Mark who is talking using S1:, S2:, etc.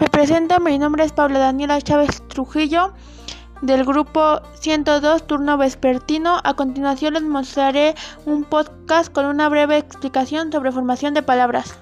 S1: Me presento, mi nombre es Paula Daniela Chávez Trujillo del grupo 102 turno vespertino. A continuación les mostraré un podcast con una breve explicación sobre formación de palabras.